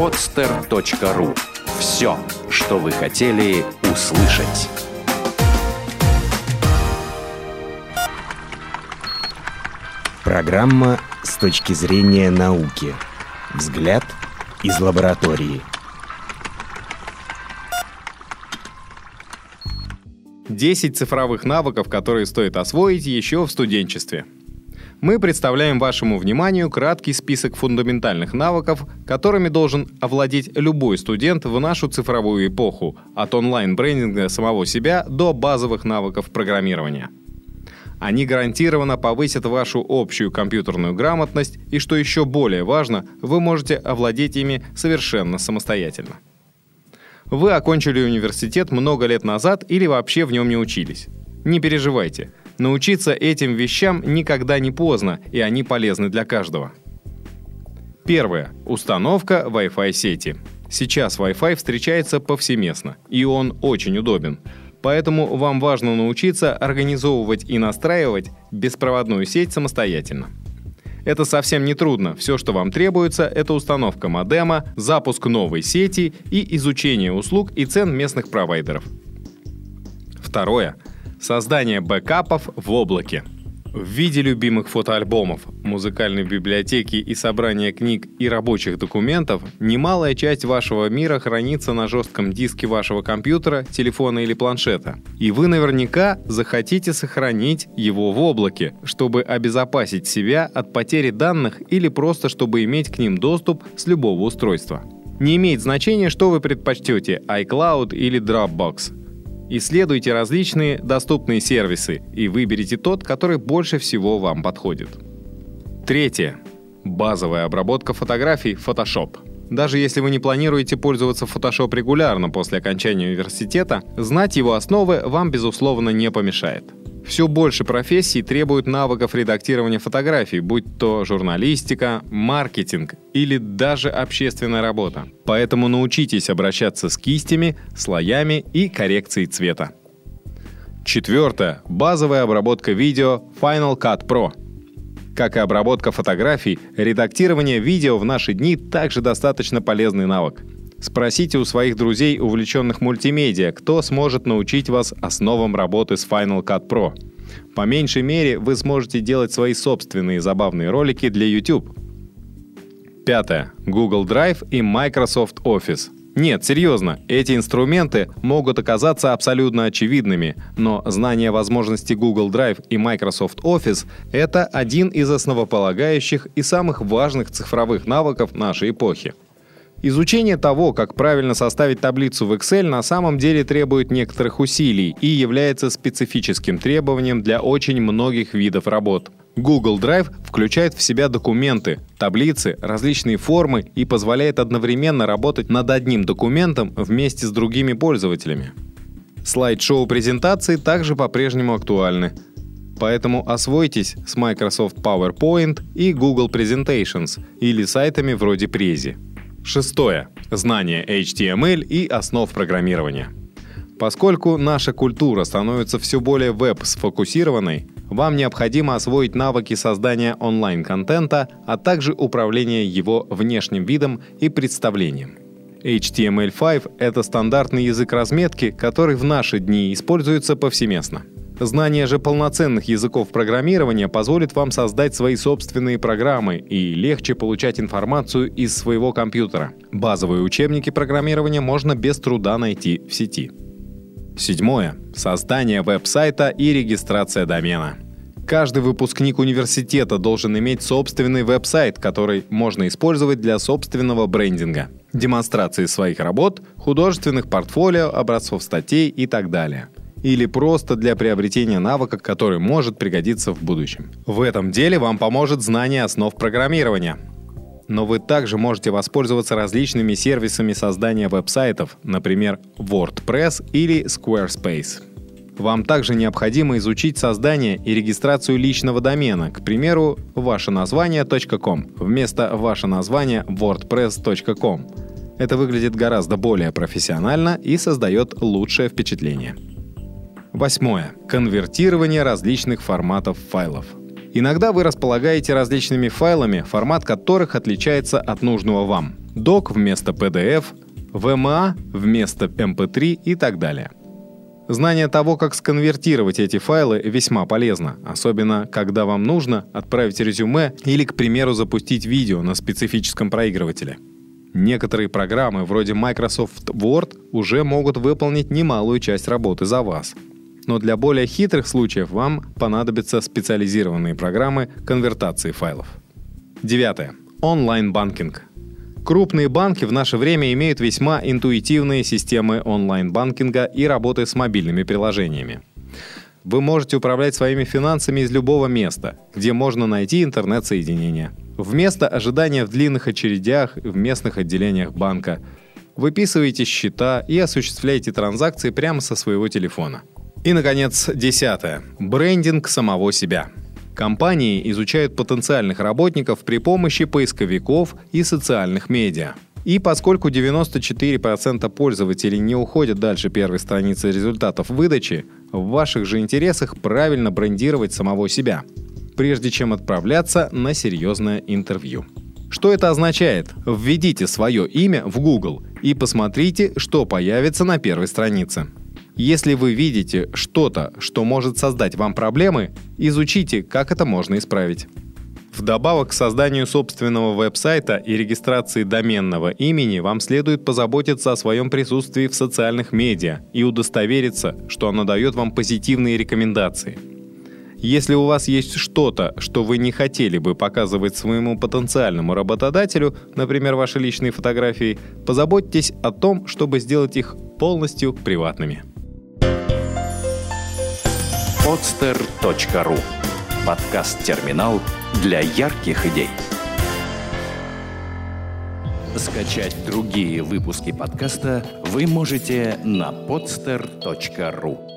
podster.ru. Все, что вы хотели услышать. Программа с точки зрения науки. Взгляд из лаборатории. Десять цифровых навыков, которые стоит освоить еще в студенчестве. Мы представляем вашему вниманию краткий список фундаментальных навыков, которыми должен овладеть любой студент в нашу цифровую эпоху, от онлайн-брендинга самого себя до базовых навыков программирования. Они гарантированно повысят вашу общую компьютерную грамотность и, что еще более важно, вы можете овладеть ими совершенно самостоятельно. Вы окончили университет много лет назад или вообще в нем не учились. Не переживайте. Научиться этим вещам никогда не поздно, и они полезны для каждого. Первое. Установка Wi-Fi сети. Сейчас Wi-Fi встречается повсеместно, и он очень удобен. Поэтому вам важно научиться организовывать и настраивать беспроводную сеть самостоятельно. Это совсем не трудно. Все, что вам требуется, это установка модема, запуск новой сети и изучение услуг и цен местных провайдеров. Второе. Создание бэкапов в облаке. В виде любимых фотоальбомов, музыкальной библиотеки и собрания книг и рабочих документов немалая часть вашего мира хранится на жестком диске вашего компьютера, телефона или планшета. И вы наверняка захотите сохранить его в облаке, чтобы обезопасить себя от потери данных или просто чтобы иметь к ним доступ с любого устройства. Не имеет значения, что вы предпочтете, iCloud или Dropbox. Исследуйте различные доступные сервисы и выберите тот, который больше всего вам подходит. Третье. Базовая обработка фотографий Photoshop. Даже если вы не планируете пользоваться Photoshop регулярно после окончания университета, знать его основы вам, безусловно, не помешает. Все больше профессий требуют навыков редактирования фотографий, будь то журналистика, маркетинг или даже общественная работа. Поэтому научитесь обращаться с кистями, слоями и коррекцией цвета. Четвертое. Базовая обработка видео Final Cut Pro. Как и обработка фотографий, редактирование видео в наши дни также достаточно полезный навык. Спросите у своих друзей, увлеченных мультимедиа, кто сможет научить вас основам работы с Final Cut Pro. По меньшей мере, вы сможете делать свои собственные забавные ролики для YouTube. Пятое. Google Drive и Microsoft Office. Нет, серьезно, эти инструменты могут оказаться абсолютно очевидными, но знание возможностей Google Drive и Microsoft Office — это один из основополагающих и самых важных цифровых навыков нашей эпохи. Изучение того, как правильно составить таблицу в Excel, на самом деле требует некоторых усилий и является специфическим требованием для очень многих видов работ. Google Drive включает в себя документы, таблицы, различные формы и позволяет одновременно работать над одним документом вместе с другими пользователями. Слайд-шоу презентации также по-прежнему актуальны. Поэтому освойтесь с Microsoft PowerPoint и Google Presentations или сайтами вроде Prezi. Шестое. Знание HTML и основ программирования. Поскольку наша культура становится все более веб-сфокусированной, вам необходимо освоить навыки создания онлайн-контента, а также управления его внешним видом и представлением. HTML5 — это стандартный язык разметки, который в наши дни используется повсеместно. Знание же полноценных языков программирования позволит вам создать свои собственные программы и легче получать информацию из своего компьютера. Базовые учебники программирования можно без труда найти в сети. Седьмое. Создание веб-сайта и регистрация домена. Каждый выпускник университета должен иметь собственный веб-сайт, который можно использовать для собственного брендинга, демонстрации своих работ, художественных портфолио, образцов статей и так далее – или просто для приобретения навыка, который может пригодиться в будущем. В этом деле вам поможет знание основ программирования. Но вы также можете воспользоваться различными сервисами создания веб-сайтов, например, WordPress или Squarespace. Вам также необходимо изучить создание и регистрацию личного домена, к примеру, ваше название.com вместо ваше название wordpress.com. Это выглядит гораздо более профессионально и создает лучшее впечатление. Восьмое. Конвертирование различных форматов файлов. Иногда вы располагаете различными файлами, формат которых отличается от нужного вам. док вместо PDF, VMA вместо MP3 и так далее. Знание того, как сконвертировать эти файлы, весьма полезно, особенно когда вам нужно отправить резюме или, к примеру, запустить видео на специфическом проигрывателе. Некоторые программы, вроде Microsoft Word, уже могут выполнить немалую часть работы за вас. Но для более хитрых случаев вам понадобятся специализированные программы конвертации файлов. Девятое. Онлайн-банкинг. Крупные банки в наше время имеют весьма интуитивные системы онлайн-банкинга и работы с мобильными приложениями. Вы можете управлять своими финансами из любого места, где можно найти интернет-соединение. Вместо ожидания в длинных очередях в местных отделениях банка выписываете счета и осуществляете транзакции прямо со своего телефона. И, наконец, десятое. Брендинг самого себя – Компании изучают потенциальных работников при помощи поисковиков и социальных медиа. И поскольку 94% пользователей не уходят дальше первой страницы результатов выдачи, в ваших же интересах правильно брендировать самого себя, прежде чем отправляться на серьезное интервью. Что это означает? Введите свое имя в Google и посмотрите, что появится на первой странице. Если вы видите что-то, что может создать вам проблемы, изучите, как это можно исправить. Вдобавок к созданию собственного веб-сайта и регистрации доменного имени вам следует позаботиться о своем присутствии в социальных медиа и удостовериться, что оно дает вам позитивные рекомендации. Если у вас есть что-то, что вы не хотели бы показывать своему потенциальному работодателю, например, ваши личные фотографии, позаботьтесь о том, чтобы сделать их полностью приватными podster.ru Подкаст-терминал для ярких идей. Скачать другие выпуски подкаста вы можете на podster.ru